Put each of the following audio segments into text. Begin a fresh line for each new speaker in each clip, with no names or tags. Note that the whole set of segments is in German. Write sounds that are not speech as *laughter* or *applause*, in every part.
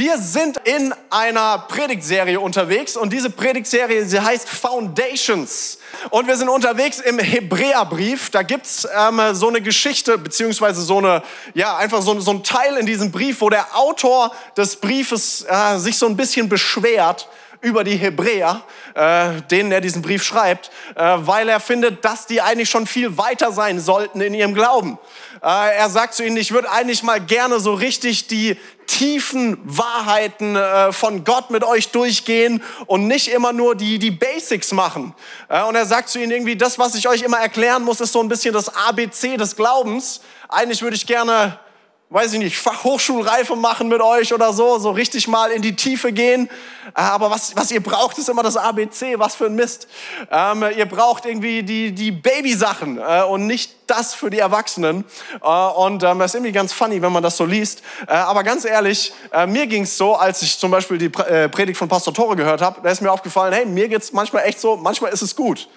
Wir sind in einer Predigtserie unterwegs und diese Predigtserie, sie heißt Foundations. Und wir sind unterwegs im Hebräerbrief. Da gibt's ähm, so eine Geschichte, beziehungsweise so eine, ja, einfach so, so ein Teil in diesem Brief, wo der Autor des Briefes äh, sich so ein bisschen beschwert über die Hebräer, äh, denen er diesen Brief schreibt, äh, weil er findet, dass die eigentlich schon viel weiter sein sollten in ihrem Glauben. Äh, er sagt zu ihnen, ich würde eigentlich mal gerne so richtig die tiefen Wahrheiten äh, von Gott mit euch durchgehen und nicht immer nur die, die Basics machen. Äh, und er sagt zu ihnen irgendwie, das, was ich euch immer erklären muss, ist so ein bisschen das ABC des Glaubens. Eigentlich würde ich gerne weiß ich nicht, Fachhochschulreife machen mit euch oder so, so richtig mal in die Tiefe gehen. Aber was, was ihr braucht, ist immer das ABC. Was für ein Mist. Ähm, ihr braucht irgendwie die, die Babysachen äh, und nicht das für die Erwachsenen. Äh, und ähm, das ist irgendwie ganz funny, wenn man das so liest. Äh, aber ganz ehrlich, äh, mir ging es so, als ich zum Beispiel die äh, Predigt von Pastor Tore gehört habe, da ist mir aufgefallen, hey, mir geht's manchmal echt so, manchmal ist es gut,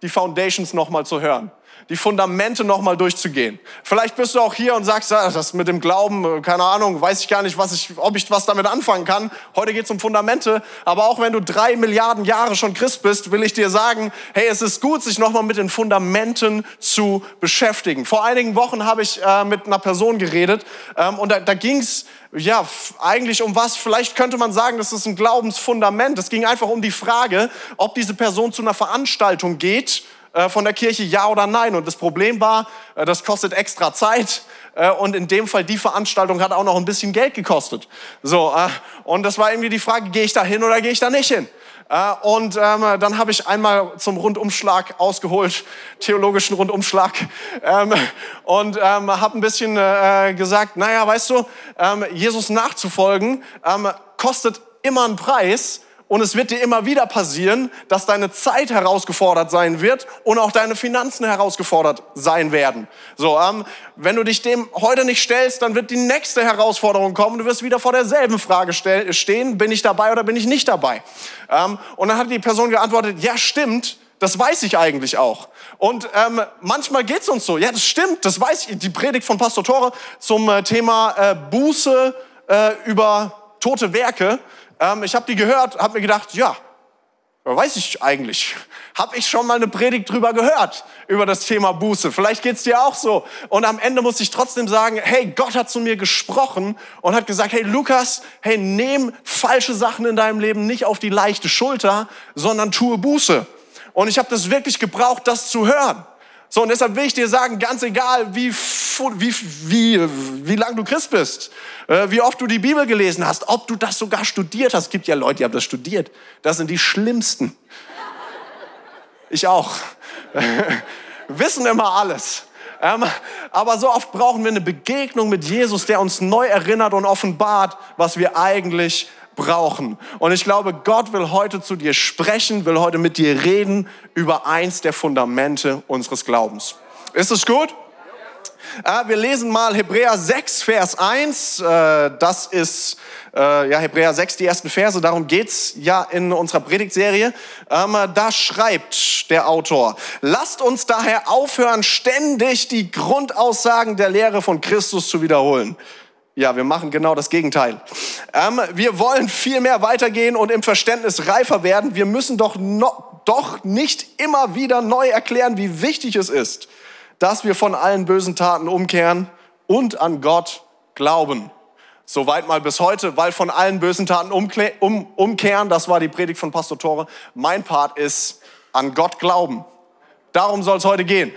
die Foundations nochmal zu hören die Fundamente nochmal durchzugehen. Vielleicht bist du auch hier und sagst, ja, das mit dem Glauben, äh, keine Ahnung, weiß ich gar nicht, was ich, ob ich was damit anfangen kann. Heute geht es um Fundamente. Aber auch wenn du drei Milliarden Jahre schon Christ bist, will ich dir sagen, hey, es ist gut, sich nochmal mit den Fundamenten zu beschäftigen. Vor einigen Wochen habe ich äh, mit einer Person geredet ähm, und da, da ging es ja, eigentlich um was? Vielleicht könnte man sagen, das ist ein Glaubensfundament. Es ging einfach um die Frage, ob diese Person zu einer Veranstaltung geht von der Kirche, ja oder nein. Und das Problem war, äh, das kostet extra Zeit. Äh, und in dem Fall, die Veranstaltung hat auch noch ein bisschen Geld gekostet. So, und das war irgendwie die Frage, gehe ich da hin oder gehe ich da nicht hin? Und ähm, dann habe ich einmal zum Rundumschlag ausgeholt, theologischen Rundumschlag, ähm, und ähm, habe ein bisschen äh, gesagt, naja, weißt du, Jesus nachzufolgen kostet immer einen Preis und es wird dir immer wieder passieren, dass deine Zeit herausgefordert sein wird und auch deine Finanzen herausgefordert sein werden. So, ähm, wenn du dich dem heute nicht stellst, dann wird die nächste Herausforderung kommen. Du wirst wieder vor derselben Frage stehen: Bin ich dabei oder bin ich nicht dabei? Ähm, und dann hat die Person geantwortet: Ja, stimmt. Das weiß ich eigentlich auch. Und ähm, manchmal geht's uns so. Ja, das stimmt. Das weiß ich. Die Predigt von Pastor Tore zum äh, Thema äh, Buße äh, über tote Werke ähm, ich habe die gehört, habe mir gedacht, ja, weiß ich eigentlich. Habe ich schon mal eine Predigt drüber gehört, über das Thema Buße. Vielleicht geht's dir auch so. Und am Ende muss ich trotzdem sagen, hey, Gott hat zu mir gesprochen und hat gesagt, hey Lukas, hey, nehm falsche Sachen in deinem Leben nicht auf die leichte Schulter, sondern tue Buße. Und ich habe das wirklich gebraucht, das zu hören. So, und deshalb will ich dir sagen, ganz egal, wie, wie, wie, wie lang du Christ bist, äh, wie oft du die Bibel gelesen hast, ob du das sogar studiert hast. Es gibt ja Leute, die haben das studiert. Das sind die Schlimmsten. Ich auch. *laughs* Wissen immer alles. Ähm, aber so oft brauchen wir eine Begegnung mit Jesus, der uns neu erinnert und offenbart, was wir eigentlich brauchen. Und ich glaube, Gott will heute zu dir sprechen, will heute mit dir reden über eins der Fundamente unseres Glaubens. Ist es gut? Äh, wir lesen mal Hebräer 6, Vers 1. Äh, das ist äh, ja, Hebräer 6, die ersten Verse. Darum geht's ja in unserer Predigtserie. Ähm, da schreibt der Autor, lasst uns daher aufhören, ständig die Grundaussagen der Lehre von Christus zu wiederholen. Ja, wir machen genau das Gegenteil. Ähm, wir wollen viel mehr weitergehen und im Verständnis reifer werden. Wir müssen doch, no, doch nicht immer wieder neu erklären, wie wichtig es ist, dass wir von allen bösen Taten umkehren und an Gott glauben. Soweit mal bis heute, weil von allen bösen Taten um, umkehren, das war die Predigt von Pastor Tore. Mein Part ist an Gott glauben. Darum soll es heute gehen.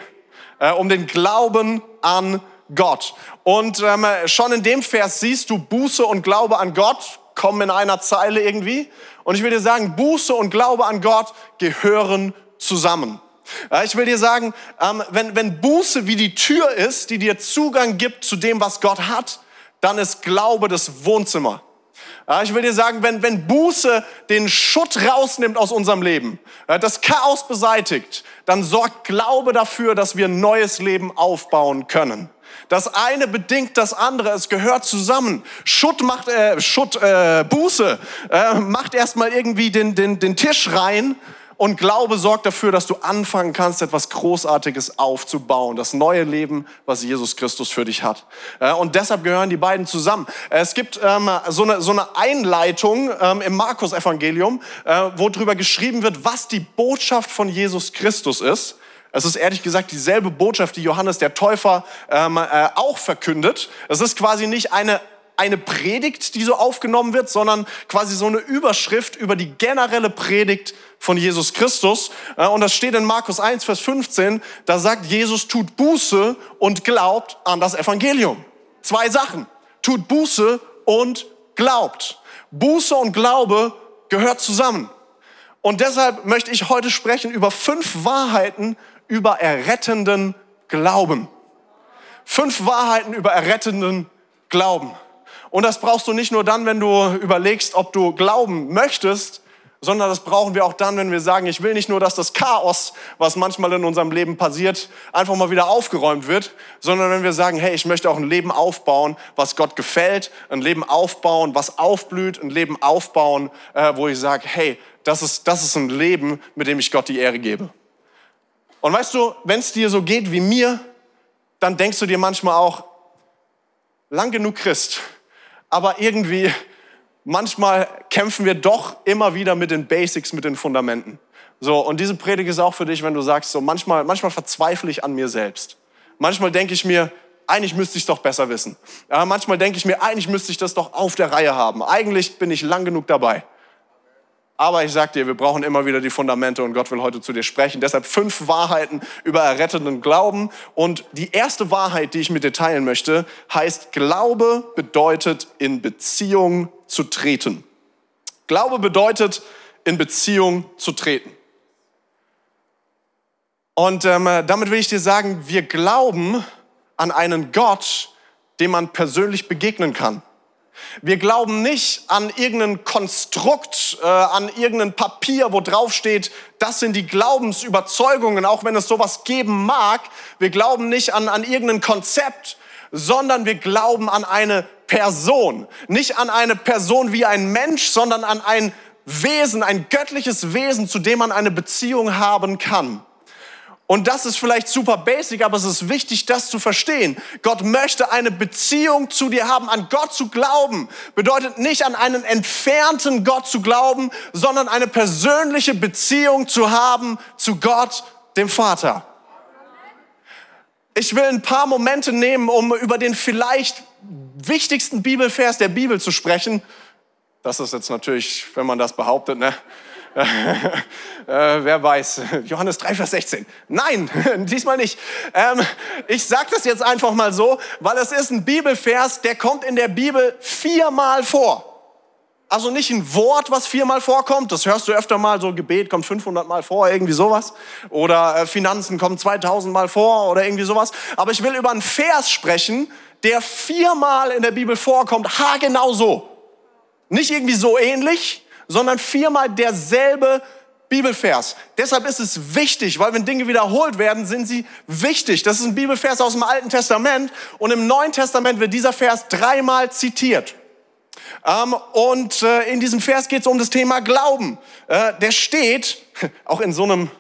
Äh, um den Glauben an Gott. Und ähm, schon in dem Vers siehst du, Buße und Glaube an Gott kommen in einer Zeile irgendwie. Und ich will dir sagen, Buße und Glaube an Gott gehören zusammen. Ich will dir sagen, ähm, wenn, wenn Buße wie die Tür ist, die dir Zugang gibt zu dem, was Gott hat, dann ist Glaube das Wohnzimmer. Ich will dir sagen, wenn, wenn Buße den Schutt rausnimmt aus unserem Leben, das Chaos beseitigt, dann sorgt Glaube dafür, dass wir ein neues Leben aufbauen können. Das eine bedingt das andere, es gehört zusammen. Schutt macht, äh, Schutt, äh, Buße, äh, macht erstmal irgendwie den, den, den Tisch rein Und Glaube sorgt dafür, dass du anfangen kannst, etwas Großartiges aufzubauen. Das neue Leben, was Jesus Christus für dich hat. Äh, und deshalb gehören die beiden zusammen. Es gibt ähm, so, eine, so eine Einleitung ähm, im Markus-Evangelium, äh, wo drüber geschrieben wird, was die Botschaft von Jesus Christus ist. Es ist ehrlich gesagt dieselbe Botschaft, die Johannes der Täufer ähm, äh, auch verkündet. Es ist quasi nicht eine eine Predigt, die so aufgenommen wird, sondern quasi so eine Überschrift über die generelle Predigt von Jesus Christus. Äh, und das steht in Markus 1, Vers 15. Da sagt Jesus, tut Buße und glaubt an das Evangelium. Zwei Sachen. Tut Buße und glaubt. Buße und Glaube gehört zusammen. Und deshalb möchte ich heute sprechen über fünf Wahrheiten über errettenden Glauben. Fünf Wahrheiten über errettenden Glauben. Und das brauchst du nicht nur dann, wenn du überlegst, ob du glauben möchtest, sondern das brauchen wir auch dann, wenn wir sagen, ich will nicht nur, dass das Chaos, was manchmal in unserem Leben passiert, einfach mal wieder aufgeräumt wird, sondern wenn wir sagen, hey, ich möchte auch ein Leben aufbauen, was Gott gefällt, ein Leben aufbauen, was aufblüht, ein Leben aufbauen, äh, wo ich sage, hey, das ist, das ist ein Leben, mit dem ich Gott die Ehre gebe. Und weißt du, wenn es dir so geht wie mir, dann denkst du dir manchmal auch, lang genug Christ, aber irgendwie manchmal kämpfen wir doch immer wieder mit den Basics, mit den Fundamenten. So, und diese Predigt ist auch für dich, wenn du sagst, so manchmal, manchmal verzweifle ich an mir selbst. Manchmal denke ich mir, eigentlich müsste ich es doch besser wissen. Ja, manchmal denke ich mir, eigentlich müsste ich das doch auf der Reihe haben. Eigentlich bin ich lang genug dabei. Aber ich sag dir, wir brauchen immer wieder die Fundamente und Gott will heute zu dir sprechen. Deshalb fünf Wahrheiten über errettenden Glauben. Und die erste Wahrheit, die ich mit dir teilen möchte, heißt, Glaube bedeutet in Beziehung zu treten. Glaube bedeutet in Beziehung zu treten. Und ähm, damit will ich dir sagen, wir glauben an einen Gott, dem man persönlich begegnen kann. Wir glauben nicht an irgendein Konstrukt, äh, an irgendein Papier, wo drauf steht, das sind die Glaubensüberzeugungen, auch wenn es sowas geben mag. Wir glauben nicht an, an irgendein Konzept, sondern wir glauben an eine Person. Nicht an eine Person wie ein Mensch, sondern an ein Wesen, ein göttliches Wesen, zu dem man eine Beziehung haben kann. Und das ist vielleicht super basic, aber es ist wichtig, das zu verstehen. Gott möchte eine Beziehung zu dir haben. An Gott zu glauben bedeutet nicht an einen entfernten Gott zu glauben, sondern eine persönliche Beziehung zu haben zu Gott, dem Vater. Ich will ein paar Momente nehmen, um über den vielleicht wichtigsten Bibelvers der Bibel zu sprechen. Das ist jetzt natürlich, wenn man das behauptet, ne? *laughs* äh, wer weiß, Johannes 3, Vers 16. Nein, *laughs* diesmal nicht. Ähm, ich sage das jetzt einfach mal so, weil es ist ein Bibelvers, der kommt in der Bibel viermal vor. Also nicht ein Wort, was viermal vorkommt, das hörst du öfter mal, so Gebet kommt 500 Mal vor, irgendwie sowas. Oder äh, Finanzen kommen 2000 Mal vor oder irgendwie sowas. Aber ich will über einen Vers sprechen, der viermal in der Bibel vorkommt, haargenau so. Nicht irgendwie so ähnlich, sondern viermal derselbe Bibelvers. Deshalb ist es wichtig, weil wenn Dinge wiederholt werden, sind sie wichtig. Das ist ein Bibelvers aus dem Alten Testament und im Neuen Testament wird dieser Vers dreimal zitiert. Ähm, und äh, in diesem Vers geht es um das Thema Glauben. Äh, der steht *laughs* auch in so einem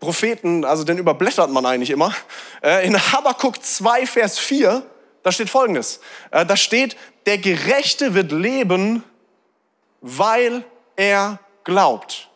Propheten, also den überblättert man eigentlich immer, äh, in Habakkuk 2, Vers 4, da steht folgendes. da steht, der Gerechte wird leben, weil er glaubt.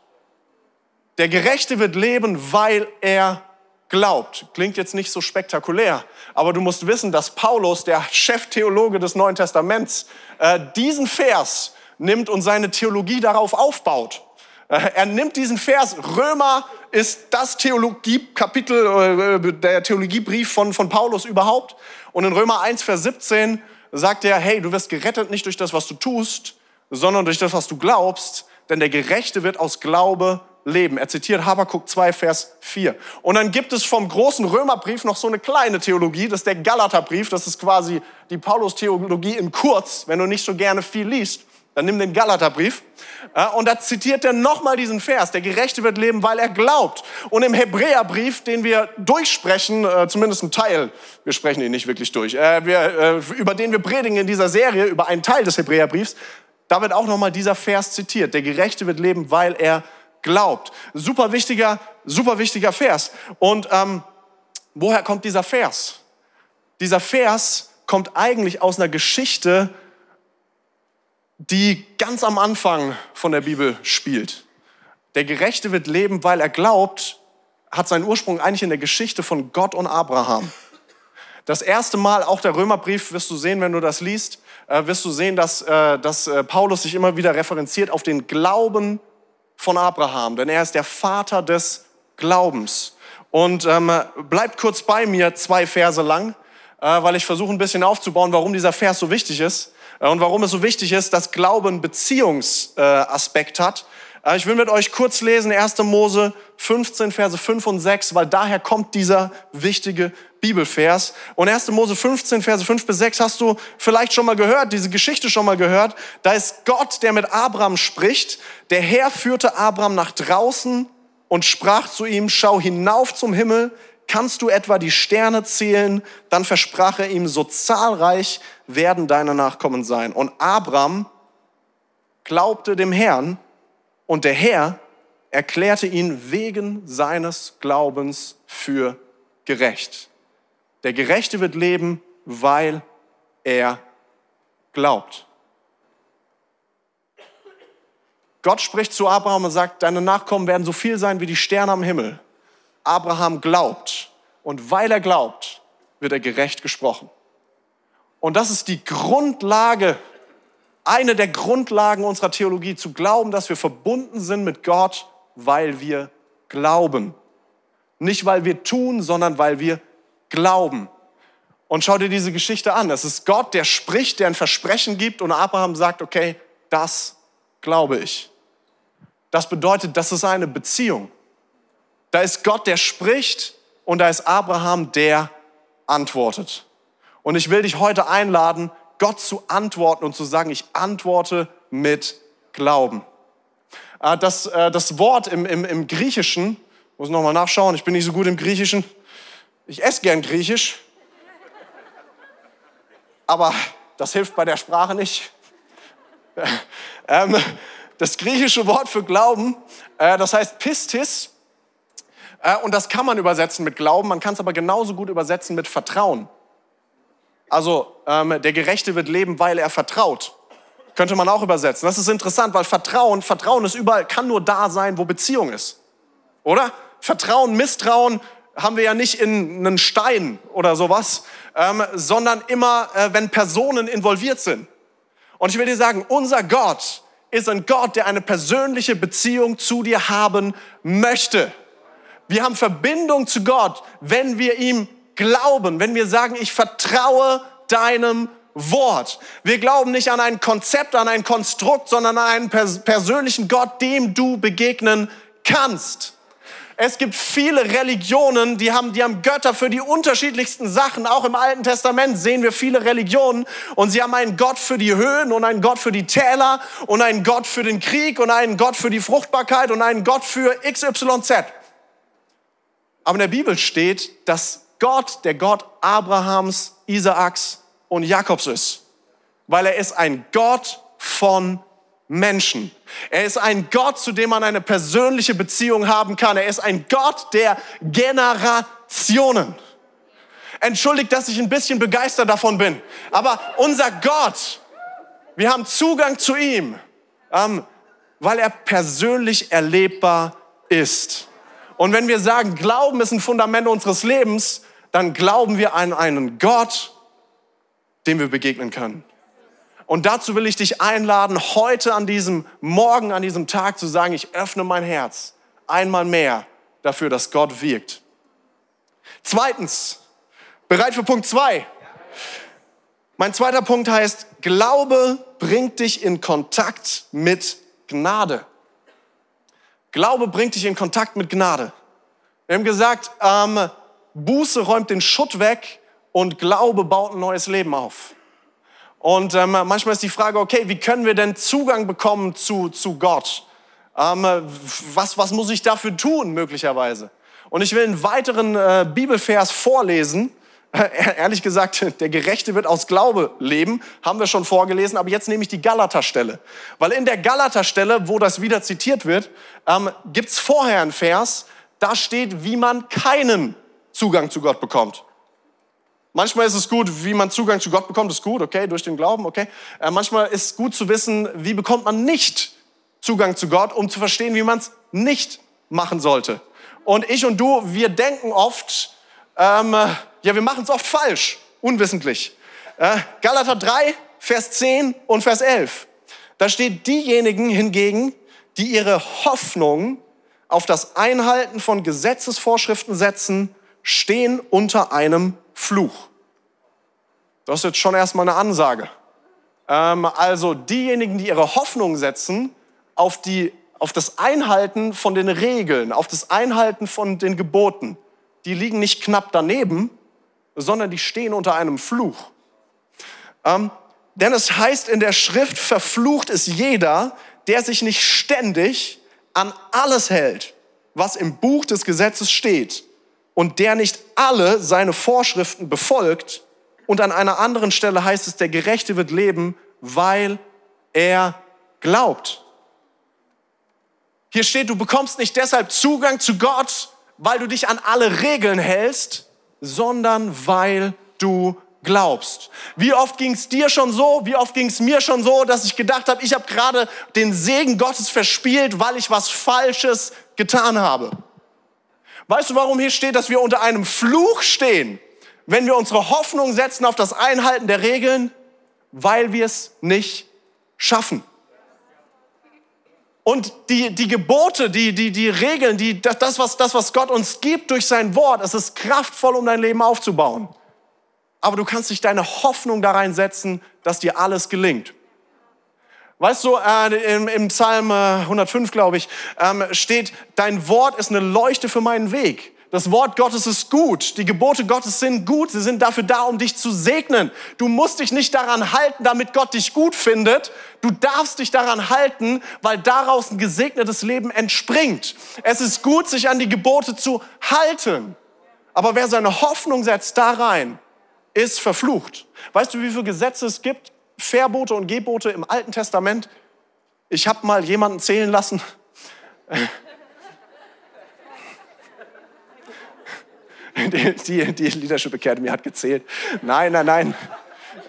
Der Gerechte wird leben, weil er glaubt. Klingt jetzt nicht so spektakulär, aber du musst wissen, dass Paulus, der Cheftheologe des Neuen Testaments, äh, diesen Vers nimmt und seine Theologie darauf aufbaut. Äh, er nimmt diesen Vers, Römer ist das Theologiekapitel, äh, der Theologiebrief von, von Paulus überhaupt. Und in Römer 1, Vers 17 sagt er, hey, du wirst gerettet nicht durch das, was du tust, sondern durch das, was du glaubst denn der Gerechte wird aus Glaube leben. Er zitiert Habakkuk 2, Vers 4. Und dann gibt es vom großen Römerbrief noch so eine kleine Theologie, das ist der Galaterbrief, das ist quasi die Paulus-Theologie in kurz, wenn du nicht so gerne viel liest. Dann nimm den Galaterbrief und da zitiert er nochmal diesen Vers. Der Gerechte wird leben, weil er glaubt. Und im Hebräerbrief, den wir durchsprechen, äh, zumindest ein Teil, wir sprechen ihn nicht wirklich durch, äh, äh, über den wir predigen in dieser Serie, über einen Teil des Hebräerbriefs, da wird auch nochmal dieser Vers zitiert. Der Gerechte wird leben, weil er glaubt. Super wichtiger, super wichtiger Vers. Und ähm, woher kommt dieser Vers? Dieser Vers kommt eigentlich aus einer Geschichte, die ganz am Anfang von der Bibel spielt. Der Gerechte wird leben, weil er glaubt, hat seinen Ursprung eigentlich in der Geschichte von Gott und Abraham. Das erste Mal, auch der Römerbrief, wirst du sehen, wenn du das liest, äh, wirst du sehen, dass, äh, dass äh, Paulus sich immer wieder referenziert auf den Glauben von Abraham, denn er ist der Vater des Glaubens. Und ähm, bleibt kurz bei mir zwei Verse lang, äh, weil ich versuche ein bisschen aufzubauen, warum dieser Vers so wichtig ist äh, und warum es so wichtig ist, dass Glauben Beziehungsaspekt hat. Äh, ich will mit euch kurz lesen 1. Mose 15, Verse 5 und 6, weil daher kommt dieser wichtige Bibelvers. Und 1. Mose 15, Verse 5 bis 6 hast du vielleicht schon mal gehört, diese Geschichte schon mal gehört. Da ist Gott, der mit Abraham spricht. Der Herr führte Abraham nach draußen und sprach zu ihm, schau hinauf zum Himmel, kannst du etwa die Sterne zählen? Dann versprach er ihm, so zahlreich werden deine Nachkommen sein. Und Abraham glaubte dem Herrn und der Herr erklärte ihn wegen seines Glaubens für gerecht. Der Gerechte wird leben, weil er glaubt. Gott spricht zu Abraham und sagt, deine Nachkommen werden so viel sein wie die Sterne am Himmel. Abraham glaubt und weil er glaubt, wird er gerecht gesprochen. Und das ist die Grundlage, eine der Grundlagen unserer Theologie, zu glauben, dass wir verbunden sind mit Gott, weil wir glauben. Nicht weil wir tun, sondern weil wir glauben. Und schau dir diese Geschichte an. Es ist Gott, der spricht, der ein Versprechen gibt und Abraham sagt, okay, das glaube ich. Das bedeutet, das ist eine Beziehung. Da ist Gott, der spricht und da ist Abraham, der antwortet. Und ich will dich heute einladen, Gott zu antworten und zu sagen, ich antworte mit Glauben. Äh, das, äh, das Wort im, im, im Griechischen, muss nochmal nachschauen, ich bin nicht so gut im Griechischen. Ich esse gern Griechisch, aber das hilft bei der Sprache nicht. *laughs* Ähm, das griechische Wort für Glauben, äh, das heißt Pistis, und das kann man übersetzen mit Glauben, man kann es aber genauso gut übersetzen mit Vertrauen. Also ähm, der Gerechte wird leben, weil er vertraut. Könnte man auch übersetzen. Das ist interessant, weil Vertrauen, Vertrauen ist überall, kann nur da sein, wo Beziehung ist. Oder? Vertrauen, Misstrauen haben wir ja nicht in einen Stein oder sowas, ähm, sondern immer, äh, wenn Personen involviert sind. Und ich will dir sagen, unser Gott ist ein Gott, der eine persönliche Beziehung zu dir haben möchte. Wir haben Verbindung zu Gott, wenn wir ihm glauben, wenn wir sagen, ich vertraue deinem Wort. Wir glauben nicht an ein Konzept, an ein Konstrukt, sondern an einen pers persönlichen Gott, dem du begegnen kannst. Es gibt viele Religionen, die haben, die haben Götter für die unterschiedlichsten Sachen. Auch im Alten Testament sehen wir viele Religionen und sie haben einen Gott für die Höhen und einen Gott für die Täler und einen Gott für den Krieg und einen Gott für die Fruchtbarkeit und einen Gott für XYZ. Aber in der Bibel steht, dass Gott, der Gott Abrahams, Isaaks und Jakobs ist, weil er ist ein Gott von Menschen. Er ist ein Gott, zu dem man eine persönliche Beziehung haben kann. Er ist ein Gott der Generationen. Entschuldigt, dass ich ein bisschen begeistert davon bin, aber unser Gott, wir haben Zugang zu ihm, ähm, weil er persönlich erlebbar ist. Und wenn wir sagen, Glauben ist ein Fundament unseres Lebens, dann glauben wir an einen Gott, dem wir begegnen können. Und dazu will ich dich einladen, heute an diesem Morgen, an diesem Tag zu sagen, ich öffne mein Herz einmal mehr dafür, dass Gott wirkt. Zweitens, bereit für Punkt zwei? Mein zweiter Punkt heißt, Glaube bringt dich in Kontakt mit Gnade. Glaube bringt dich in Kontakt mit Gnade. Wir haben gesagt, ähm, Buße räumt den Schutt weg und Glaube baut ein neues Leben auf. Und ähm, manchmal ist die Frage, okay, wie können wir denn Zugang bekommen zu, zu Gott? Ähm, was, was muss ich dafür tun, möglicherweise? Und ich will einen weiteren äh, Bibelvers vorlesen, *laughs* Ehrlich gesagt, der Gerechte wird aus Glaube leben, haben wir schon vorgelesen, aber jetzt nehme ich die Galater-Stelle. Weil in der Galater-Stelle, wo das wieder zitiert wird, ähm, gibt es vorher einen Vers, da steht, wie man keinen Zugang zu Gott bekommt. Manchmal ist es gut, wie man Zugang zu Gott bekommt, ist gut, okay, durch den Glauben, okay. Äh, manchmal ist es gut zu wissen, wie bekommt man nicht Zugang zu Gott, um zu verstehen, wie man es nicht machen sollte. Und ich und du, wir denken oft, ähm, ja, wir machen es oft falsch, unwissentlich. Äh, Galater 3, Vers 10 und Vers 11. Da steht diejenigen hingegen, die ihre Hoffnung auf das Einhalten von Gesetzesvorschriften setzen, stehen unter einem Fluch. Das ist jetzt schon erstmal eine Ansage. Ähm, also diejenigen, die ihre Hoffnung setzen auf, die, auf das Einhalten von den Regeln, auf das Einhalten von den Geboten, die liegen nicht knapp daneben, sondern die stehen unter einem Fluch. Ähm, denn es heißt in der Schrift, verflucht ist jeder, der sich nicht ständig an alles hält, was im Buch des Gesetzes steht und der nicht alle seine Vorschriften befolgt. Und an einer anderen Stelle heißt es, der Gerechte wird leben, weil er glaubt. Hier steht, du bekommst nicht deshalb Zugang zu Gott, weil du dich an alle Regeln hältst, sondern weil du glaubst. Wie oft ging es dir schon so, wie oft ging es mir schon so, dass ich gedacht habe, ich habe gerade den Segen Gottes verspielt, weil ich was Falsches getan habe. Weißt du, warum hier steht, dass wir unter einem Fluch stehen, wenn wir unsere Hoffnung setzen auf das Einhalten der Regeln? Weil wir es nicht schaffen. Und die, die Gebote, die, die, die Regeln, die, das, was, das, was Gott uns gibt durch sein Wort, es ist kraftvoll, um dein Leben aufzubauen. Aber du kannst nicht deine Hoffnung da reinsetzen, dass dir alles gelingt. Weißt du, äh, im, im, Psalm 105, äh, glaube ich, ähm, steht, dein Wort ist eine Leuchte für meinen Weg. Das Wort Gottes ist gut. Die Gebote Gottes sind gut. Sie sind dafür da, um dich zu segnen. Du musst dich nicht daran halten, damit Gott dich gut findet. Du darfst dich daran halten, weil daraus ein gesegnetes Leben entspringt. Es ist gut, sich an die Gebote zu halten. Aber wer seine Hoffnung setzt da rein, ist verflucht. Weißt du, wie viele Gesetze es gibt? Verbote und Gebote im Alten Testament. Ich habe mal jemanden zählen lassen. *laughs* Die, die, die, Leadership Academy hat gezählt. Nein, nein, nein.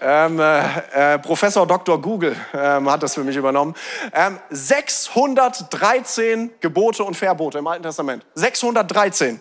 Ähm, äh, äh, Professor Dr. Google ähm, hat das für mich übernommen. Ähm, 613 Gebote und Verbote im Alten Testament. 613.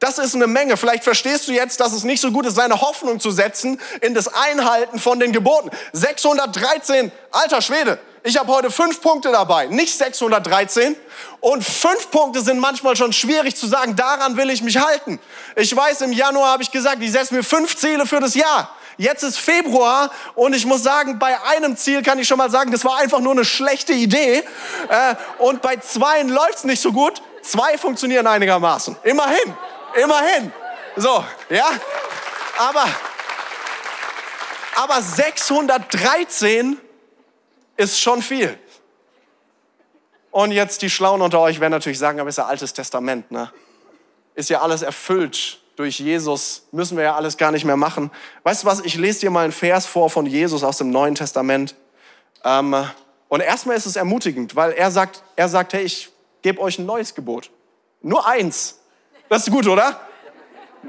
Das ist eine Menge. Vielleicht verstehst du jetzt, dass es nicht so gut ist, seine Hoffnung zu setzen in das Einhalten von den Geboten. 613, alter Schwede. Ich habe heute fünf Punkte dabei, nicht 613. Und fünf Punkte sind manchmal schon schwierig zu sagen, daran will ich mich halten. Ich weiß, im Januar habe ich gesagt, ich setze mir fünf Ziele für das Jahr. Jetzt ist Februar und ich muss sagen, bei einem Ziel kann ich schon mal sagen, das war einfach nur eine schlechte Idee. Äh, und bei zweien läuft es nicht so gut. Zwei funktionieren einigermaßen. Immerhin. Immerhin. So, ja. Aber, aber 613 ist schon viel. Und jetzt die Schlauen unter euch werden natürlich sagen, aber ist ja Altes Testament, ne? Ist ja alles erfüllt durch Jesus, müssen wir ja alles gar nicht mehr machen. Weißt du was, ich lese dir mal einen Vers vor von Jesus aus dem Neuen Testament. Ähm, und erstmal ist es ermutigend, weil er sagt, er sagt, hey, ich gebe euch ein neues Gebot. Nur eins. Das ist gut, oder?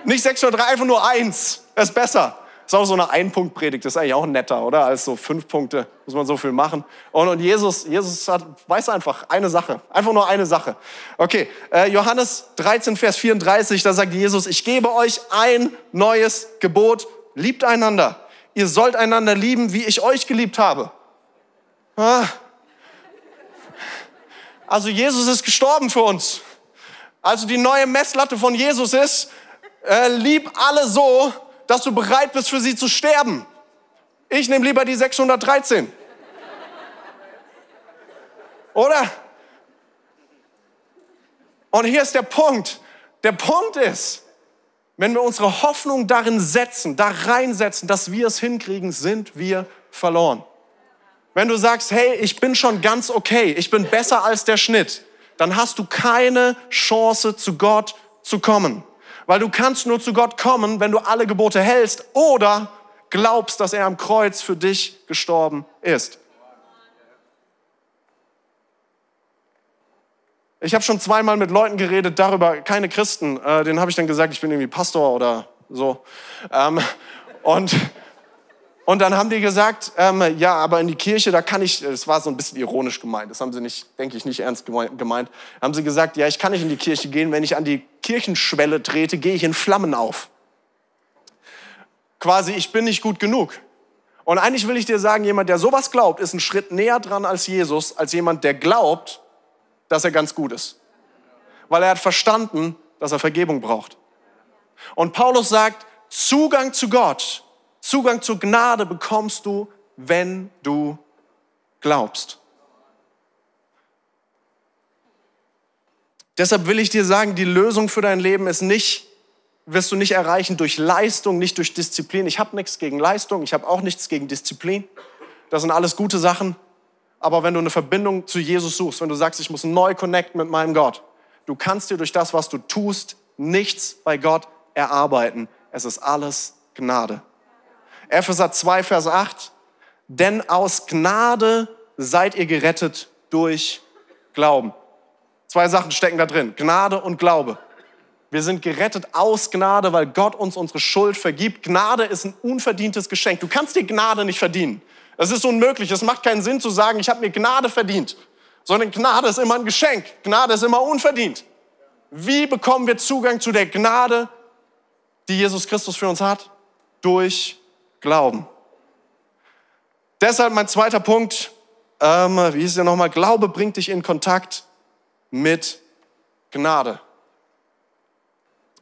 Nicht 6 oder 3, einfach nur eins. Das ist besser. Das ist auch so eine Ein-Punkt-Predigt. Das ist eigentlich auch netter, oder? Als so fünf Punkte muss man so viel machen. Und, und Jesus, Jesus hat, weiß einfach eine Sache. Einfach nur eine Sache. Okay, äh, Johannes 13, Vers 34, da sagt Jesus, ich gebe euch ein neues Gebot. Liebt einander. Ihr sollt einander lieben, wie ich euch geliebt habe. Ah. Also Jesus ist gestorben für uns. Also die neue Messlatte von Jesus ist, äh, lieb alle so, dass du bereit bist, für sie zu sterben. Ich nehme lieber die 613. Oder? Und hier ist der Punkt. Der Punkt ist, wenn wir unsere Hoffnung darin setzen, da reinsetzen, dass wir es hinkriegen, sind wir verloren. Wenn du sagst, hey, ich bin schon ganz okay, ich bin besser als der Schnitt, dann hast du keine Chance, zu Gott zu kommen. Weil du kannst nur zu Gott kommen, wenn du alle Gebote hältst oder glaubst, dass er am Kreuz für dich gestorben ist. Ich habe schon zweimal mit Leuten geredet darüber, keine Christen, äh, denen habe ich dann gesagt, ich bin irgendwie Pastor oder so. Ähm, und, und dann haben die gesagt, ähm, ja, aber in die Kirche, da kann ich, es war so ein bisschen ironisch gemeint, das haben sie nicht, denke ich, nicht ernst gemeint, haben sie gesagt, ja, ich kann nicht in die Kirche gehen, wenn ich an die Kirchenschwelle trete, gehe ich in Flammen auf. Quasi, ich bin nicht gut genug. Und eigentlich will ich dir sagen, jemand, der sowas glaubt, ist einen Schritt näher dran als Jesus, als jemand, der glaubt, dass er ganz gut ist. Weil er hat verstanden, dass er Vergebung braucht. Und Paulus sagt, Zugang zu Gott, Zugang zur Gnade bekommst du, wenn du glaubst. Deshalb will ich dir sagen, die Lösung für dein Leben ist nicht, wirst du nicht erreichen durch Leistung, nicht durch Disziplin. Ich habe nichts gegen Leistung, ich habe auch nichts gegen Disziplin. Das sind alles gute Sachen. Aber wenn du eine Verbindung zu Jesus suchst, wenn du sagst, ich muss neu connecten mit meinem Gott, du kannst dir durch das, was du tust, nichts bei Gott erarbeiten. Es ist alles Gnade. Epheser 2, Vers 8. Denn aus Gnade seid ihr gerettet durch Glauben. Zwei Sachen stecken da drin. Gnade und Glaube. Wir sind gerettet aus Gnade, weil Gott uns unsere Schuld vergibt. Gnade ist ein unverdientes Geschenk. Du kannst dir Gnade nicht verdienen. Es ist unmöglich. Es macht keinen Sinn zu sagen, ich habe mir Gnade verdient. Sondern Gnade ist immer ein Geschenk. Gnade ist immer unverdient. Wie bekommen wir Zugang zu der Gnade, die Jesus Christus für uns hat? Durch Glauben. Deshalb mein zweiter Punkt, ähm, wie hieß der nochmal? Glaube bringt dich in Kontakt mit Gnade.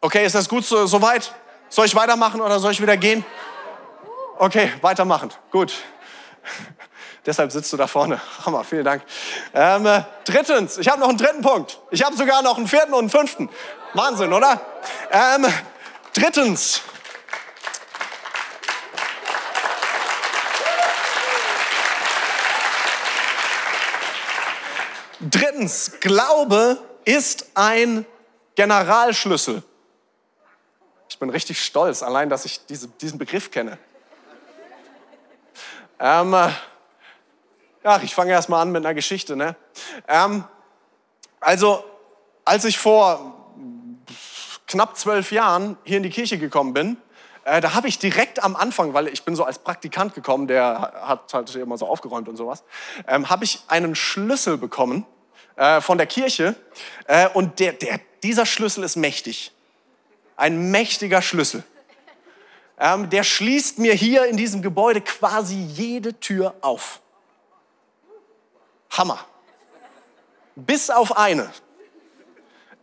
Okay, ist das gut so, soweit? Soll ich weitermachen oder soll ich wieder gehen? Okay, weitermachen. Gut. *laughs* Deshalb sitzt du da vorne. Hammer, vielen Dank. Ähm, äh, drittens, ich habe noch einen dritten Punkt. Ich habe sogar noch einen vierten und einen fünften. Wahnsinn, oder? Ähm, drittens. Drittens, Glaube ist ein Generalschlüssel. Ich bin richtig stolz, allein, dass ich diese, diesen Begriff kenne. Ähm, äh, ja, ich fange erst mal an mit einer Geschichte. Ne? Ähm, also, als ich vor knapp zwölf Jahren hier in die Kirche gekommen bin, äh, da habe ich direkt am Anfang, weil ich bin so als Praktikant gekommen, der hat halt immer so aufgeräumt und sowas, ähm, habe ich einen Schlüssel bekommen äh, von der Kirche äh, und der, der, dieser Schlüssel ist mächtig. Ein mächtiger Schlüssel ähm, der schließt mir hier in diesem Gebäude quasi jede Tür auf. Hammer. Bis auf eine.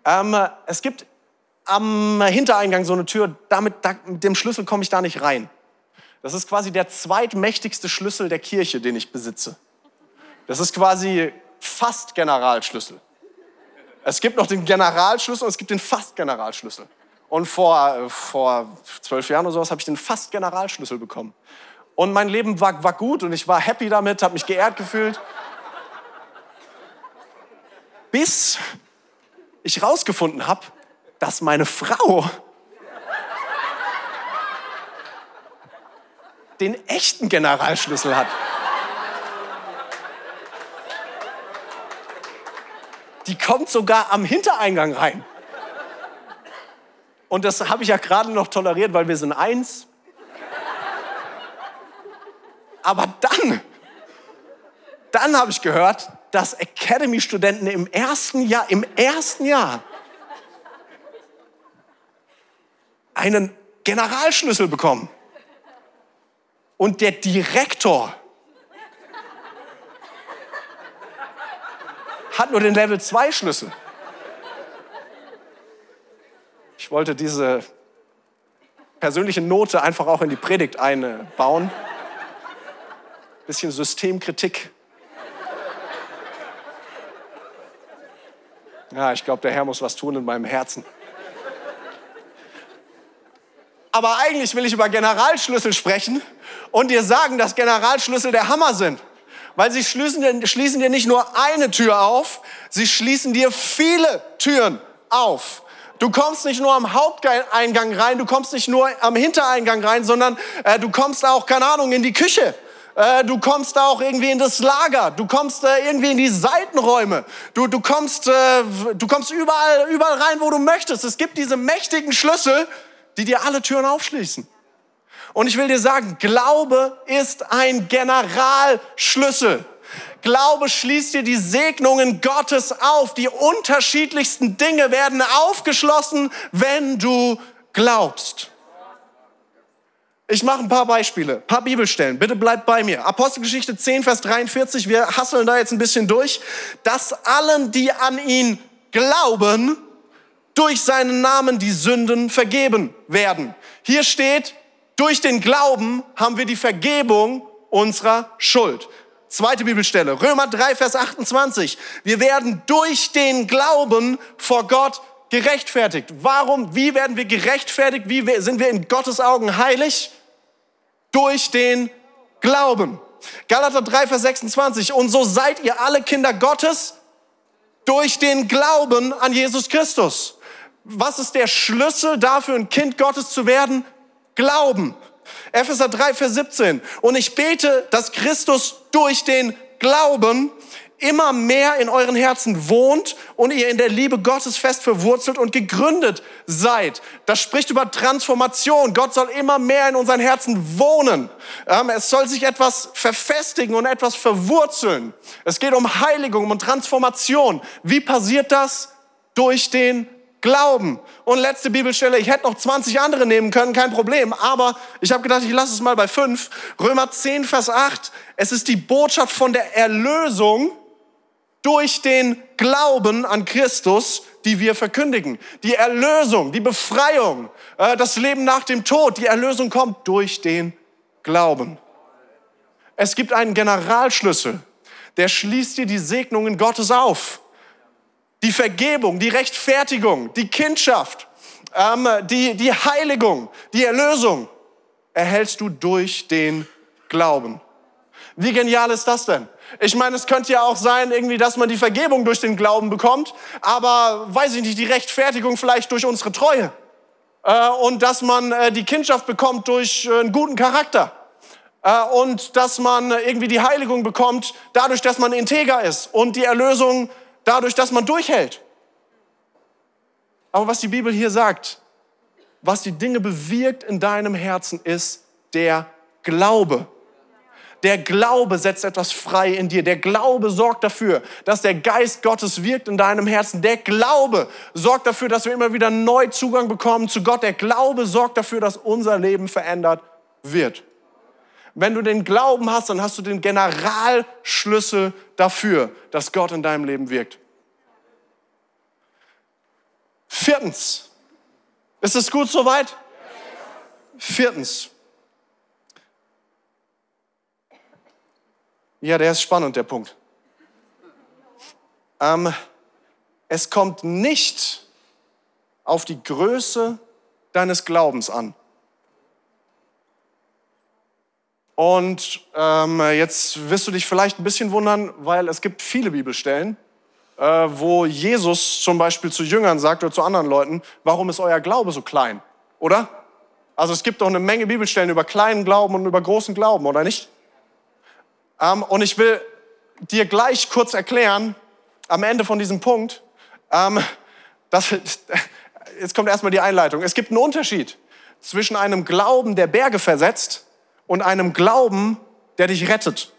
Ähm, es gibt am Hintereingang so eine Tür, damit, da, mit dem Schlüssel komme ich da nicht rein. Das ist quasi der zweitmächtigste Schlüssel der Kirche, den ich besitze. Das ist quasi fast Generalschlüssel. Es gibt noch den Generalschlüssel und es gibt den fast Generalschlüssel. Und vor, vor zwölf Jahren oder sowas habe ich den fast Generalschlüssel bekommen. Und mein Leben war, war gut und ich war happy damit, habe mich geehrt gefühlt. Bis ich rausgefunden habe, dass meine Frau den echten Generalschlüssel hat. Die kommt sogar am Hintereingang rein. Und das habe ich ja gerade noch toleriert, weil wir sind eins. Aber dann, dann habe ich gehört, dass Academy-Studenten im ersten Jahr, im ersten Jahr einen Generalschlüssel bekommen. Und der Direktor hat nur den Level 2 Schlüssel. Ich wollte diese persönliche Note einfach auch in die Predigt einbauen. Bisschen Systemkritik. Ja, ich glaube, der Herr muss was tun in meinem Herzen. Aber eigentlich will ich über Generalschlüssel sprechen und dir sagen, dass Generalschlüssel der Hammer sind. Weil sie schließen, schließen dir nicht nur eine Tür auf, sie schließen dir viele Türen auf. Du kommst nicht nur am Haupteingang rein, du kommst nicht nur am Hintereingang rein, sondern äh, du kommst auch, keine Ahnung, in die Küche. Äh, du kommst auch irgendwie in das Lager. Du kommst äh, irgendwie in die Seitenräume. Du, du, kommst, äh, du kommst überall, überall rein, wo du möchtest. Es gibt diese mächtigen Schlüssel, die dir alle Türen aufschließen. Und ich will dir sagen, Glaube ist ein Generalschlüssel. Glaube schließt dir die Segnungen Gottes auf. Die unterschiedlichsten Dinge werden aufgeschlossen, wenn du glaubst. Ich mache ein paar Beispiele, ein paar Bibelstellen. Bitte bleibt bei mir. Apostelgeschichte 10, Vers 43. Wir hasseln da jetzt ein bisschen durch. Dass allen, die an ihn glauben, durch seinen Namen die Sünden vergeben werden. Hier steht, durch den Glauben haben wir die Vergebung unserer Schuld. Zweite Bibelstelle, Römer 3, Vers 28. Wir werden durch den Glauben vor Gott gerechtfertigt. Warum? Wie werden wir gerechtfertigt? Wie sind wir in Gottes Augen heilig? Durch den Glauben. Galater 3, Vers 26. Und so seid ihr alle Kinder Gottes durch den Glauben an Jesus Christus. Was ist der Schlüssel dafür, ein Kind Gottes zu werden? Glauben. Epheser 3, Vers 17. Und ich bete, dass Christus durch den Glauben immer mehr in euren Herzen wohnt und ihr in der Liebe Gottes fest verwurzelt und gegründet seid. Das spricht über Transformation. Gott soll immer mehr in unseren Herzen wohnen. Ähm, es soll sich etwas verfestigen und etwas verwurzeln. Es geht um Heiligung, um Transformation. Wie passiert das? Durch den Glauben. Und letzte Bibelstelle, ich hätte noch 20 andere nehmen können, kein Problem, aber ich habe gedacht, ich lasse es mal bei 5. Römer 10, Vers 8. Es ist die Botschaft von der Erlösung durch den Glauben an Christus, die wir verkündigen. Die Erlösung, die Befreiung, äh, das Leben nach dem Tod, die Erlösung kommt durch den Glauben. Es gibt einen Generalschlüssel, der schließt dir die Segnungen Gottes auf die Vergebung, die Rechtfertigung, die Kindschaft, ähm, die, die Heiligung, die Erlösung erhältst du durch den Glauben. Wie genial ist das denn? Ich meine, es könnte ja auch sein, irgendwie, dass man die Vergebung durch den Glauben bekommt, aber weiß ich nicht, die Rechtfertigung vielleicht durch unsere Treue. Äh, und dass man äh, die Kindschaft bekommt durch äh, einen guten Charakter. Äh, und dass man irgendwie die Heiligung bekommt dadurch, dass man integer ist. Und die Erlösung dadurch, dass man durchhält. Aber was die Bibel hier sagt, was die Dinge bewirkt in deinem Herzen, ist der Glaube. Der Glaube setzt etwas frei in dir. Der Glaube sorgt dafür, dass der Geist Gottes wirkt in deinem Herzen. Der Glaube sorgt dafür, dass wir immer wieder neu Zugang bekommen zu Gott. Der Glaube sorgt dafür, dass unser Leben verändert wird. Wenn du den Glauben hast, dann hast du den Generalschlüssel dafür, dass Gott in deinem Leben wirkt. Viertens. Ist es gut soweit? Viertens. Ja, der ist spannend, der Punkt. Ähm, es kommt nicht auf die Größe deines Glaubens an. Und ähm, jetzt wirst du dich vielleicht ein bisschen wundern, weil es gibt viele Bibelstellen, äh, wo Jesus zum Beispiel zu Jüngern sagt oder zu anderen Leuten, warum ist euer Glaube so klein? Oder? Also es gibt doch eine Menge Bibelstellen über kleinen Glauben und über großen Glauben, oder nicht? Ähm, und ich will dir gleich kurz erklären, am Ende von diesem Punkt, ähm, *laughs* dass, jetzt kommt erstmal die Einleitung. Es gibt einen Unterschied zwischen einem Glauben, der Berge versetzt, und einem Glauben, der dich rettet.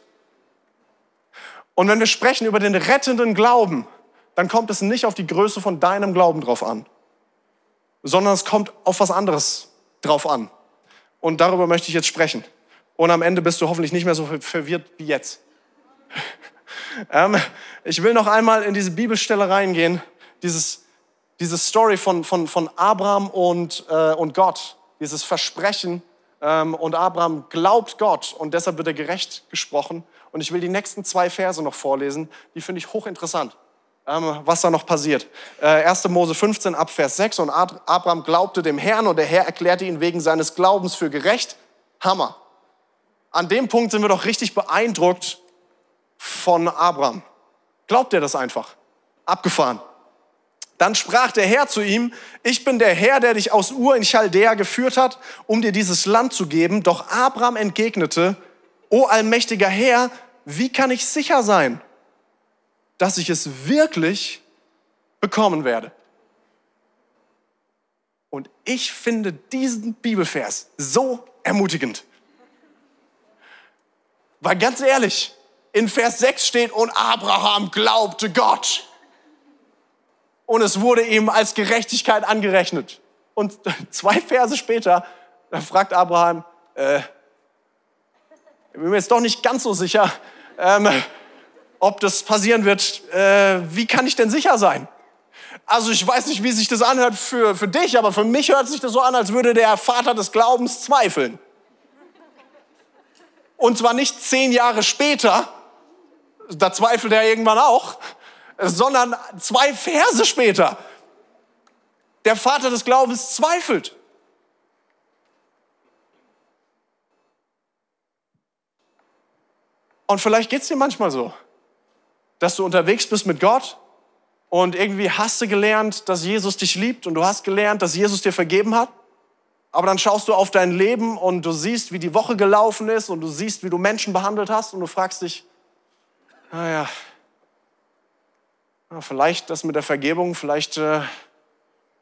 Und wenn wir sprechen über den rettenden Glauben, dann kommt es nicht auf die Größe von deinem Glauben drauf an, sondern es kommt auf was anderes drauf an. Und darüber möchte ich jetzt sprechen. Und am Ende bist du hoffentlich nicht mehr so verwirrt wie jetzt. *laughs* ähm, ich will noch einmal in diese Bibelstelle reingehen, dieses, diese Story von, von, von Abraham und, äh, und Gott, dieses Versprechen, und Abraham glaubt Gott und deshalb wird er gerecht gesprochen. Und ich will die nächsten zwei Verse noch vorlesen, die finde ich hochinteressant, ähm, was da noch passiert. 1. Äh, Mose 15 ab Vers 6 und Abraham glaubte dem Herrn und der Herr erklärte ihn wegen seines Glaubens für gerecht. Hammer. An dem Punkt sind wir doch richtig beeindruckt von Abraham. Glaubt er das einfach? Abgefahren. Dann sprach der Herr zu ihm, ich bin der Herr, der dich aus Ur in Chaldea geführt hat, um dir dieses Land zu geben. Doch Abraham entgegnete, O allmächtiger Herr, wie kann ich sicher sein, dass ich es wirklich bekommen werde? Und ich finde diesen Bibelvers so ermutigend. Weil ganz ehrlich, in Vers 6 steht, und Abraham glaubte Gott und es wurde ihm als Gerechtigkeit angerechnet. Und *laughs* zwei Verse später, da fragt Abraham, äh, ich bin mir jetzt doch nicht ganz so sicher, ähm, ob das passieren wird. Äh, wie kann ich denn sicher sein? Also ich weiß nicht, wie sich das anhört für, für dich, aber für mich hört sich das so an, als würde der Vater des Glaubens zweifeln. Und zwar nicht zehn Jahre später, da zweifelt er irgendwann auch, sondern zwei Verse später. Der Vater des Glaubens zweifelt. Und vielleicht geht es dir manchmal so, dass du unterwegs bist mit Gott und irgendwie hast du gelernt, dass Jesus dich liebt und du hast gelernt, dass Jesus dir vergeben hat. Aber dann schaust du auf dein Leben und du siehst, wie die Woche gelaufen ist und du siehst, wie du Menschen behandelt hast und du fragst dich, naja, ah ja, vielleicht das mit der Vergebung, vielleicht äh,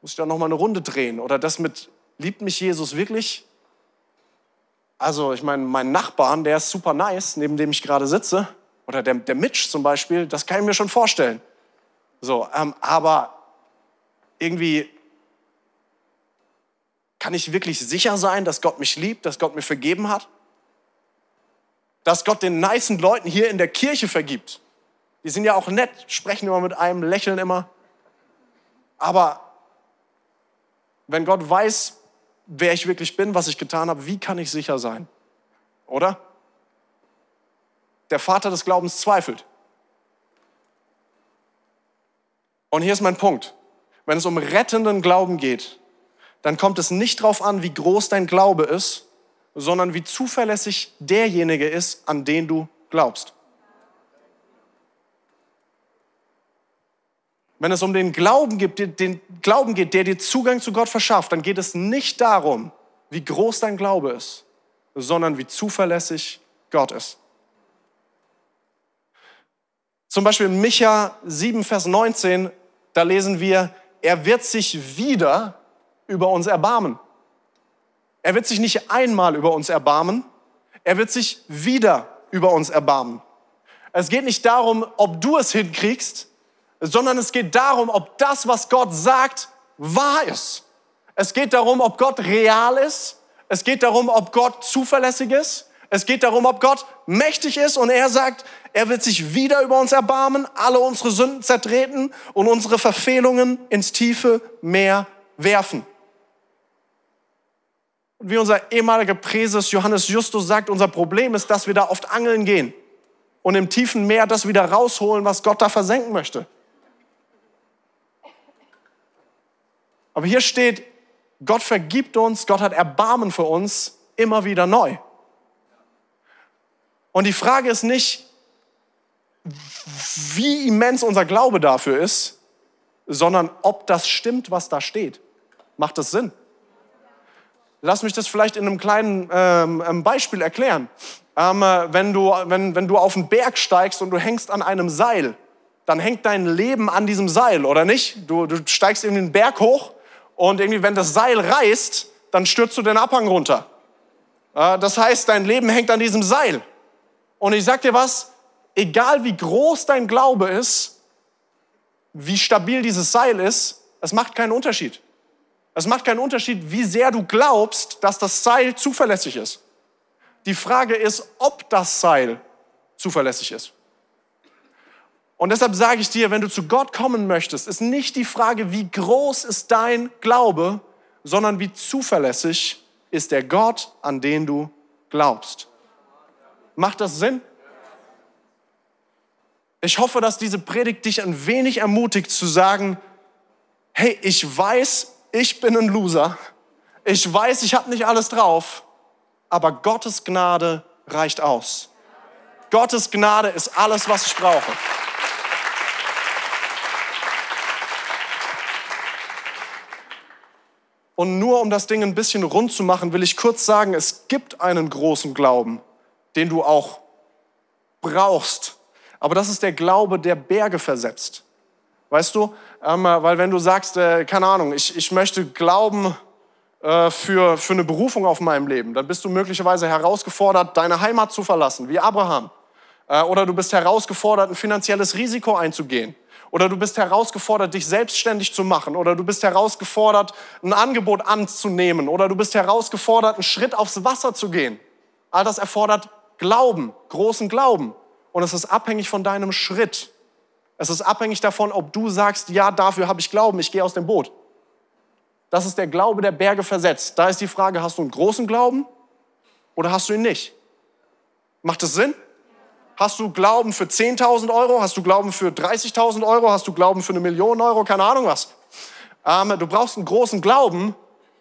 muss ich da noch mal eine Runde drehen. Oder das mit, liebt mich Jesus wirklich? Also, ich meine, mein Nachbarn, der ist super nice, neben dem ich gerade sitze. Oder der, der Mitch zum Beispiel, das kann ich mir schon vorstellen. So, ähm, aber irgendwie kann ich wirklich sicher sein, dass Gott mich liebt, dass Gott mir vergeben hat? Dass Gott den nicen Leuten hier in der Kirche vergibt? Die sind ja auch nett, sprechen immer mit einem, lächeln immer. Aber wenn Gott weiß, wer ich wirklich bin, was ich getan habe, wie kann ich sicher sein? Oder? Der Vater des Glaubens zweifelt. Und hier ist mein Punkt. Wenn es um rettenden Glauben geht, dann kommt es nicht darauf an, wie groß dein Glaube ist, sondern wie zuverlässig derjenige ist, an den du glaubst. Wenn es um den Glauben, geht, den Glauben geht, der dir Zugang zu Gott verschafft, dann geht es nicht darum, wie groß dein Glaube ist, sondern wie zuverlässig Gott ist. Zum Beispiel in Micha 7, Vers 19, da lesen wir, er wird sich wieder über uns erbarmen. Er wird sich nicht einmal über uns erbarmen, er wird sich wieder über uns erbarmen. Es geht nicht darum, ob du es hinkriegst, sondern es geht darum, ob das, was Gott sagt, wahr ist. Es geht darum, ob Gott real ist. Es geht darum, ob Gott zuverlässig ist. Es geht darum, ob Gott mächtig ist und er sagt, er wird sich wieder über uns erbarmen, alle unsere Sünden zertreten und unsere Verfehlungen ins tiefe Meer werfen. Und wie unser ehemaliger Präses Johannes Justus sagt, unser Problem ist, dass wir da oft angeln gehen und im tiefen Meer das wieder rausholen, was Gott da versenken möchte. Aber hier steht, Gott vergibt uns, Gott hat Erbarmen für uns immer wieder neu. Und die Frage ist nicht, wie immens unser Glaube dafür ist, sondern ob das stimmt, was da steht. Macht das Sinn? Lass mich das vielleicht in einem kleinen ähm, ähm Beispiel erklären. Ähm, äh, wenn, du, wenn, wenn du auf einen Berg steigst und du hängst an einem Seil, dann hängt dein Leben an diesem Seil, oder nicht? Du, du steigst in den Berg hoch und irgendwie, wenn das Seil reißt, dann stürzt du den Abhang runter. Das heißt, dein Leben hängt an diesem Seil. Und ich sag dir was, egal wie groß dein Glaube ist, wie stabil dieses Seil ist, es macht keinen Unterschied. Es macht keinen Unterschied, wie sehr du glaubst, dass das Seil zuverlässig ist. Die Frage ist, ob das Seil zuverlässig ist. Und deshalb sage ich dir, wenn du zu Gott kommen möchtest, ist nicht die Frage, wie groß ist dein Glaube, sondern wie zuverlässig ist der Gott, an den du glaubst. Macht das Sinn? Ich hoffe, dass diese Predigt dich ein wenig ermutigt zu sagen, hey, ich weiß, ich bin ein Loser. Ich weiß, ich habe nicht alles drauf, aber Gottes Gnade reicht aus. Gottes Gnade ist alles, was ich brauche. Und nur um das Ding ein bisschen rund zu machen, will ich kurz sagen, es gibt einen großen Glauben, den du auch brauchst. Aber das ist der Glaube, der Berge versetzt. Weißt du? Ähm, weil wenn du sagst, äh, keine Ahnung, ich, ich möchte glauben äh, für, für eine Berufung auf meinem Leben, dann bist du möglicherweise herausgefordert, deine Heimat zu verlassen, wie Abraham. Äh, oder du bist herausgefordert, ein finanzielles Risiko einzugehen. Oder du bist herausgefordert, dich selbstständig zu machen. Oder du bist herausgefordert, ein Angebot anzunehmen. Oder du bist herausgefordert, einen Schritt aufs Wasser zu gehen. All das erfordert Glauben, großen Glauben. Und es ist abhängig von deinem Schritt. Es ist abhängig davon, ob du sagst, ja, dafür habe ich Glauben, ich gehe aus dem Boot. Das ist der Glaube, der Berge versetzt. Da ist die Frage, hast du einen großen Glauben oder hast du ihn nicht? Macht das Sinn? Hast du Glauben für 10.000 Euro? Hast du Glauben für 30.000 Euro? Hast du Glauben für eine Million Euro? Keine Ahnung was. Ähm, du brauchst einen großen Glauben,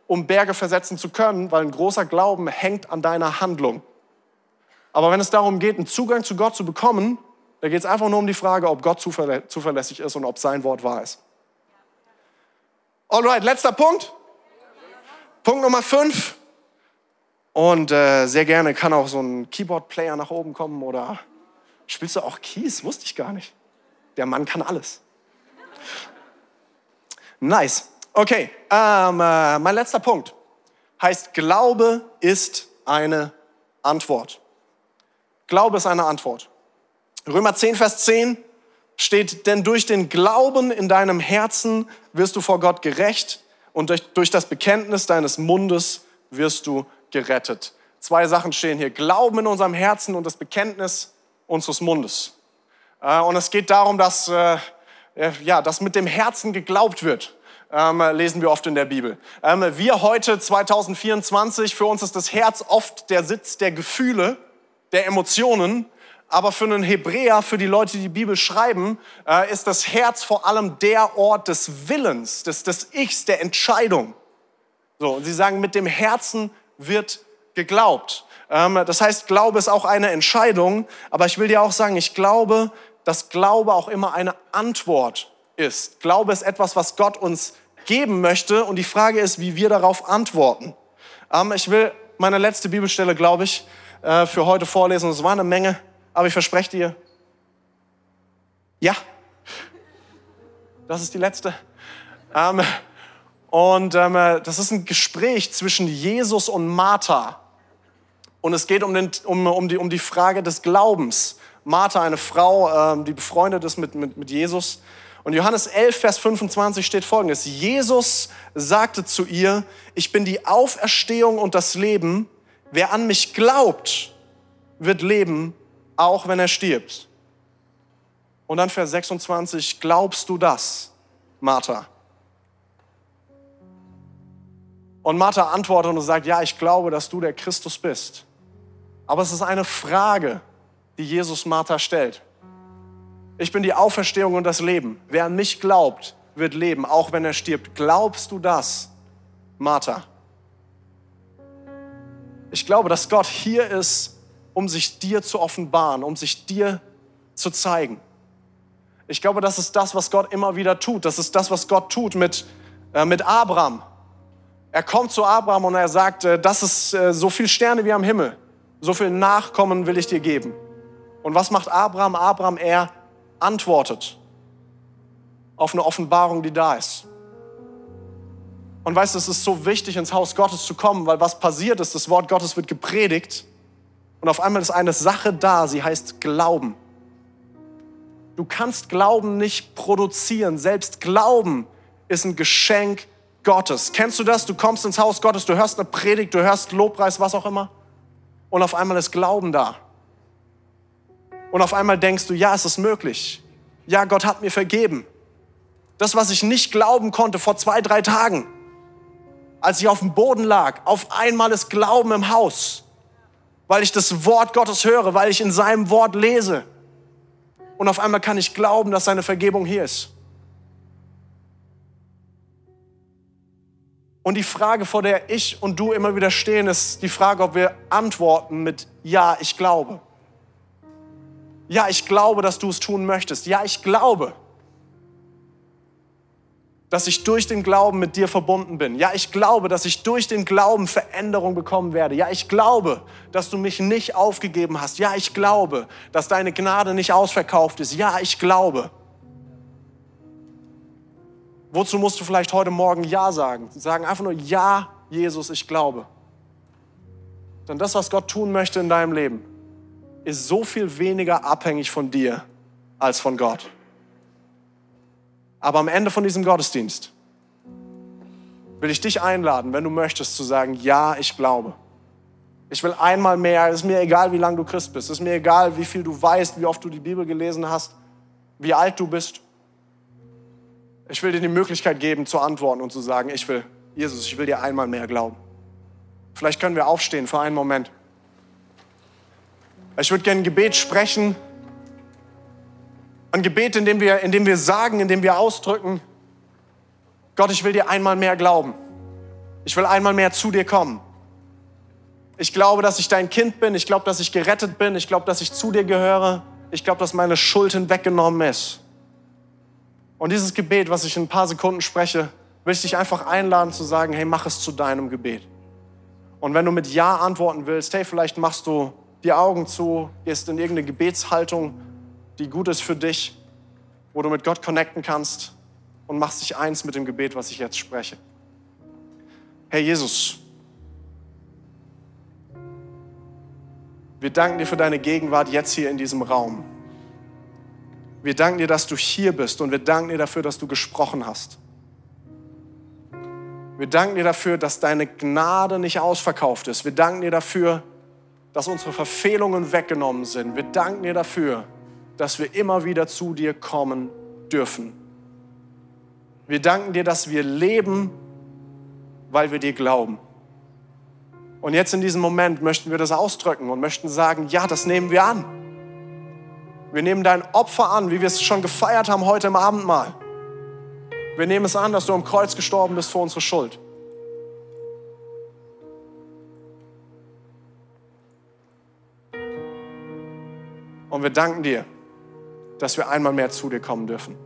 um Berge versetzen zu können, weil ein großer Glauben hängt an deiner Handlung. Aber wenn es darum geht, einen Zugang zu Gott zu bekommen, da geht es einfach nur um die Frage, ob Gott zuverlä zuverlässig ist und ob sein Wort wahr ist. Alright, letzter Punkt. Punkt Nummer 5. Und äh, sehr gerne kann auch so ein Keyboard-Player nach oben kommen oder Spielst du auch Keys? Wusste ich gar nicht. Der Mann kann alles. Nice. Okay, ähm, äh, mein letzter Punkt heißt, Glaube ist eine Antwort. Glaube ist eine Antwort. Römer 10, Vers 10 steht, denn durch den Glauben in deinem Herzen wirst du vor Gott gerecht und durch, durch das Bekenntnis deines Mundes wirst du gerettet. Zwei Sachen stehen hier. Glauben in unserem Herzen und das Bekenntnis unseres Mundes. Äh, und es geht darum, dass, äh, ja, dass mit dem Herzen geglaubt wird. Ähm, lesen wir oft in der Bibel. Ähm, wir heute 2024, für uns ist das Herz oft der Sitz der Gefühle, der Emotionen. Aber für einen Hebräer, für die Leute, die die Bibel schreiben, äh, ist das Herz vor allem der Ort des Willens, des, des Ichs, der Entscheidung. So, und sie sagen, mit dem Herzen wird geglaubt. Ähm, das heißt, Glaube ist auch eine Entscheidung, aber ich will dir auch sagen, ich glaube, dass Glaube auch immer eine Antwort ist. Glaube ist etwas, was Gott uns geben möchte und die Frage ist, wie wir darauf antworten. Ähm, ich will meine letzte Bibelstelle, glaube ich, äh, für heute vorlesen. Es war eine Menge, aber ich verspreche dir, ja, das ist die letzte. Ähm, und das ist ein Gespräch zwischen Jesus und Martha. Und es geht um, den, um, um, die, um die Frage des Glaubens. Martha, eine Frau, ähm, die befreundet ist mit, mit, mit Jesus. Und Johannes 11, Vers 25 steht folgendes. Jesus sagte zu ihr, ich bin die Auferstehung und das Leben. Wer an mich glaubt, wird leben, auch wenn er stirbt. Und dann Vers 26, glaubst du das, Martha? Und Martha antwortet und sagt, ja, ich glaube, dass du der Christus bist. Aber es ist eine Frage, die Jesus Martha stellt. Ich bin die Auferstehung und das Leben. Wer an mich glaubt, wird leben, auch wenn er stirbt. Glaubst du das, Martha? Ich glaube, dass Gott hier ist, um sich dir zu offenbaren, um sich dir zu zeigen. Ich glaube, das ist das, was Gott immer wieder tut. Das ist das, was Gott tut mit, äh, mit Abraham. Er kommt zu Abraham und er sagt, äh, das ist äh, so viel Sterne wie am Himmel so viel Nachkommen will ich dir geben. Und was macht Abraham? Abraham, er antwortet auf eine Offenbarung, die da ist. Und weißt du, es ist so wichtig, ins Haus Gottes zu kommen, weil was passiert ist, das Wort Gottes wird gepredigt und auf einmal ist eine Sache da, sie heißt Glauben. Du kannst Glauben nicht produzieren. Selbst Glauben ist ein Geschenk Gottes. Kennst du das? Du kommst ins Haus Gottes, du hörst eine Predigt, du hörst Lobpreis, was auch immer und auf einmal ist Glauben da. Und auf einmal denkst du, ja, es ist möglich. Ja, Gott hat mir vergeben. Das, was ich nicht glauben konnte vor zwei, drei Tagen, als ich auf dem Boden lag, auf einmal ist Glauben im Haus, weil ich das Wort Gottes höre, weil ich in seinem Wort lese. Und auf einmal kann ich glauben, dass seine Vergebung hier ist. Und die Frage, vor der ich und du immer wieder stehen, ist die Frage, ob wir antworten mit Ja, ich glaube. Ja, ich glaube, dass du es tun möchtest. Ja, ich glaube, dass ich durch den Glauben mit dir verbunden bin. Ja, ich glaube, dass ich durch den Glauben Veränderung bekommen werde. Ja, ich glaube, dass du mich nicht aufgegeben hast. Ja, ich glaube, dass deine Gnade nicht ausverkauft ist. Ja, ich glaube. Wozu musst du vielleicht heute Morgen Ja sagen? Sagen einfach nur Ja, Jesus, ich glaube. Denn das, was Gott tun möchte in deinem Leben, ist so viel weniger abhängig von dir als von Gott. Aber am Ende von diesem Gottesdienst will ich dich einladen, wenn du möchtest, zu sagen, ja, ich glaube. Ich will einmal mehr, es ist mir egal, wie lange du Christ bist, es ist mir egal, wie viel du weißt, wie oft du die Bibel gelesen hast, wie alt du bist. Ich will dir die Möglichkeit geben, zu antworten und zu sagen, ich will, Jesus, ich will dir einmal mehr glauben. Vielleicht können wir aufstehen für einen Moment. Ich würde gerne ein Gebet sprechen, ein Gebet, in dem, wir, in dem wir sagen, in dem wir ausdrücken, Gott, ich will dir einmal mehr glauben. Ich will einmal mehr zu dir kommen. Ich glaube, dass ich dein Kind bin. Ich glaube, dass ich gerettet bin. Ich glaube, dass ich zu dir gehöre. Ich glaube, dass meine Schuld hinweggenommen ist. Und dieses Gebet, was ich in ein paar Sekunden spreche, will ich dich einfach einladen zu sagen, hey, mach es zu deinem Gebet. Und wenn du mit Ja antworten willst, hey, vielleicht machst du die Augen zu, gehst in irgendeine Gebetshaltung die gut ist für dich, wo du mit Gott connecten kannst und machst dich eins mit dem Gebet, was ich jetzt spreche. Herr Jesus, wir danken dir für deine Gegenwart jetzt hier in diesem Raum. Wir danken dir, dass du hier bist und wir danken dir dafür, dass du gesprochen hast. Wir danken dir dafür, dass deine Gnade nicht ausverkauft ist. Wir danken dir dafür, dass unsere Verfehlungen weggenommen sind. Wir danken dir dafür, dass wir immer wieder zu dir kommen dürfen. Wir danken dir, dass wir leben, weil wir dir glauben. Und jetzt in diesem Moment möchten wir das ausdrücken und möchten sagen, ja, das nehmen wir an. Wir nehmen dein Opfer an, wie wir es schon gefeiert haben heute im Abendmahl. Wir nehmen es an, dass du am Kreuz gestorben bist für unsere Schuld. Und wir danken dir, dass wir einmal mehr zu dir kommen dürfen.